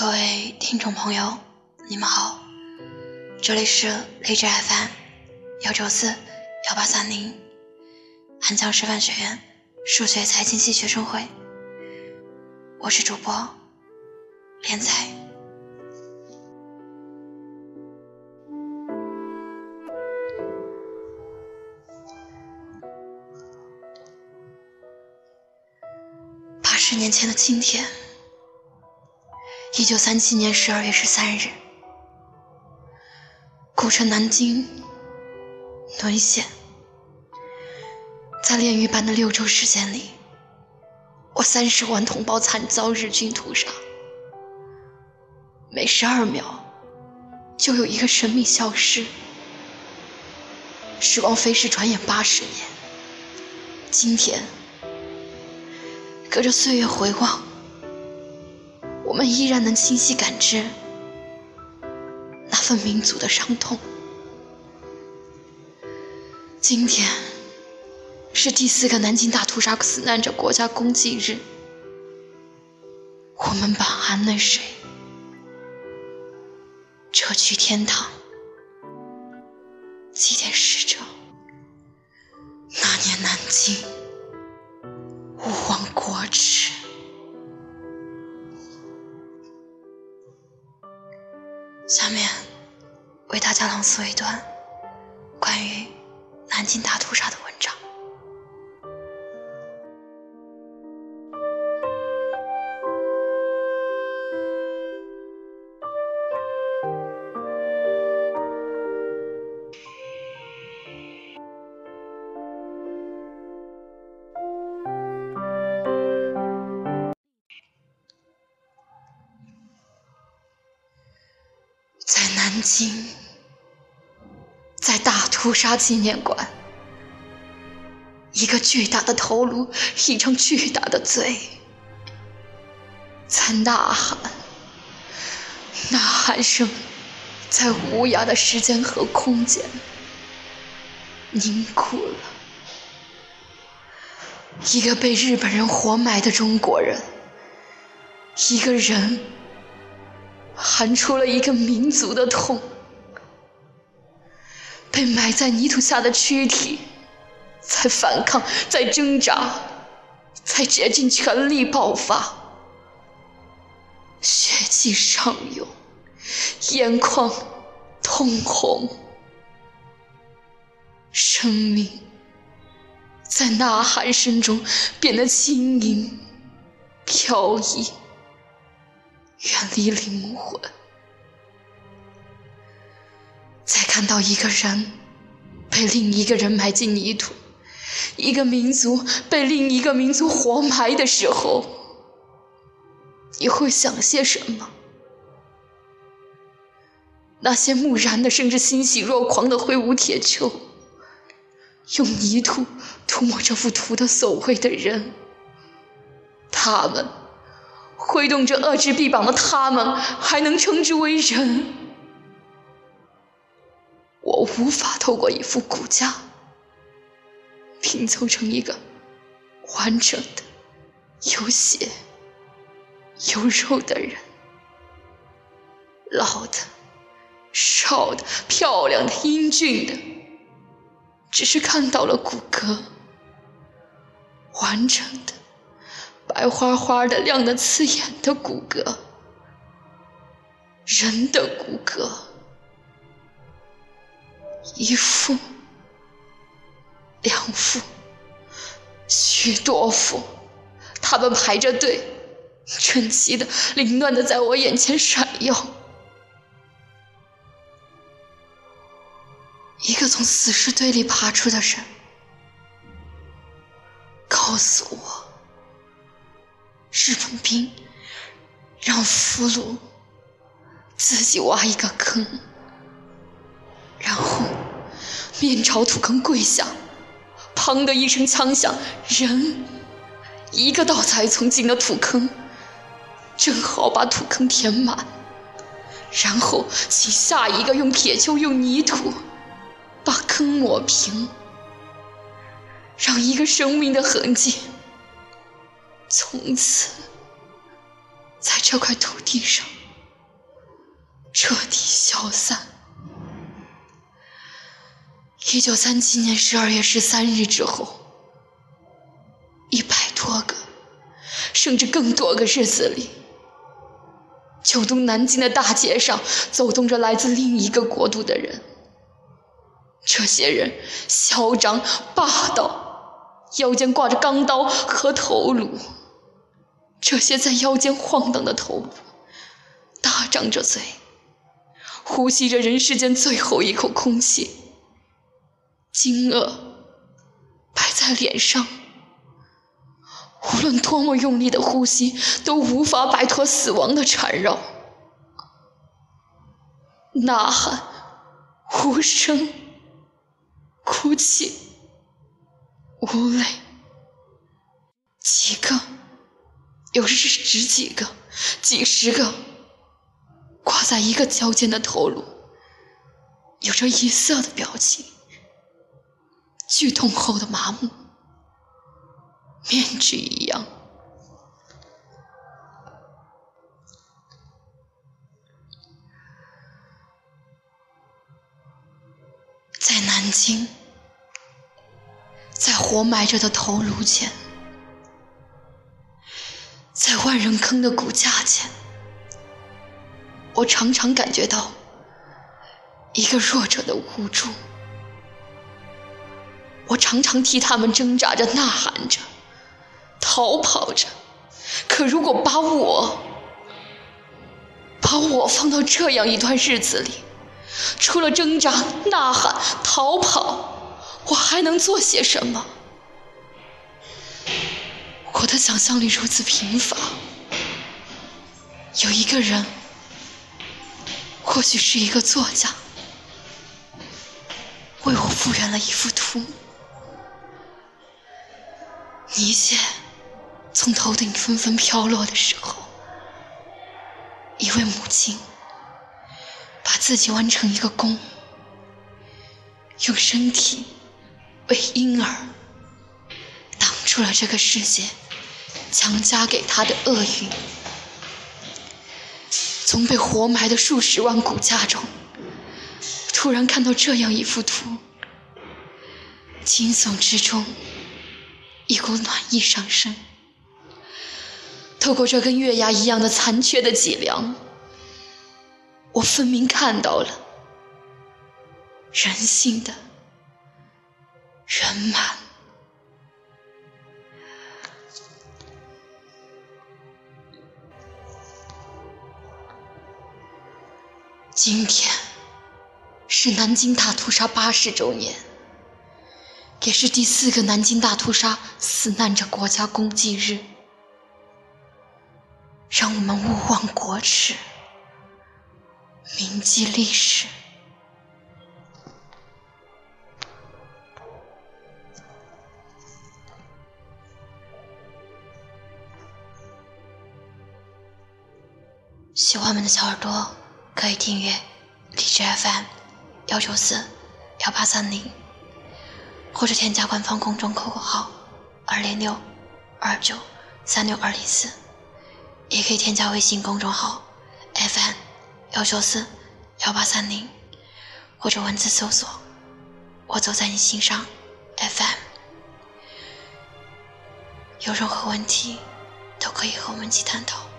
各位听众朋友，你们好，这里是荔枝 FM 幺九四幺八三零汉江师范学院数学财经系学生会，我是主播连彩。八十年前的今天。一九三七年十二月十三日，古城南京沦陷。在炼狱般的六周时间里，我三十万同胞惨遭日军屠杀。每十二秒，就有一个生命消失。时光飞逝，转眼八十年。今天，隔着岁月回望。我们依然能清晰感知那份民族的伤痛。今天是第四个南京大屠杀死难者国家公祭日，我们把安乐水撤去天堂，祭奠逝者。那年南京，为大家朗诵一段关于南京大屠杀的文章。南京，屠杀纪念馆，一个巨大的头颅，一张巨大的嘴，在呐喊，呐喊声在无涯的时间和空间凝固了。一个被日本人活埋的中国人，一个人。喊出了一个民族的痛，被埋在泥土下的躯体，在反抗，在挣扎，在竭尽全力爆发，血气上涌，眼眶通红，生命在呐喊声中变得轻盈飘逸。远离灵魂，看到一个人被另一个人埋进泥土，一个民族被另一个民族活埋的时候，你会想些什么？那些木然的，甚至欣喜若狂的挥舞铁锹，用泥土涂抹这幅图的所谓的人，他们。挥动着恶之臂膀的他们，还能称之为人？无法透过一副骨架拼凑成一个完整的、有血有肉的人。老的、少的、漂亮的、英俊的，只是看到了骨骼，完整的。白花花的、亮得刺眼的骨骼，人的骨骼，一副、两副、许多副，他们排着队，整齐的、凌乱的，在我眼前闪耀。一个从死尸堆里爬出的人，告诉我。日本兵让俘虏自己挖一个坑，然后面朝土坑跪下，砰的一声枪响，人一个稻草从进了土坑，正好把土坑填满，然后请下一个用铁锹用泥土把坑抹平，让一个生命的痕迹。从此，在这块土地上彻底消散。一九三七年十二月十三日之后，一百多个，甚至更多个日子里，九都南京的大街上走动着来自另一个国度的人。这些人嚣张霸道，腰间挂着钢刀和头颅。这些在腰间晃荡的头颅，大张着嘴，呼吸着人世间最后一口空气。惊愕摆在脸上，无论多么用力的呼吸，都无法摆脱死亡的缠绕。呐喊，无声，哭泣，无泪，几个，有时是十几个、几十个，挂在一个交尖的头颅，有着异色的表情。剧痛后的麻木，面具一样。在南京，在活埋着的头颅前，在万人坑的骨架前，我常常感觉到一个弱者的无助。我常常替他们挣扎着、呐喊着、逃跑着，可如果把我把我放到这样一段日子里，除了挣扎、呐喊、逃跑，我还能做些什么？我的想象力如此贫乏，有一个人，或许是一个作家，为我复原了一幅图。一切从头顶纷纷飘落的时候，一位母亲把自己弯成一个弓，用身体为婴儿挡住了这个世界强加给他的厄运。从被活埋的数十万骨架中，突然看到这样一幅图，惊悚之中。一股暖意上升，透过这根月牙一样的残缺的脊梁，我分明看到了人性的圆满。今天是南京大屠杀八十周年。也是第四个南京大屠杀死难者国家公祭日，让我们勿忘国耻，铭记历史。喜欢我们的小耳朵，可以订阅荔枝 FM 幺九四幺八三零。或者添加官方公众 QQ 号二零六二九三六二零四，也可以添加微信公众号 FM 幺九四幺八三零，或者文字搜索“我走在你心上 FM”。有任何问题都可以和我们一起探讨。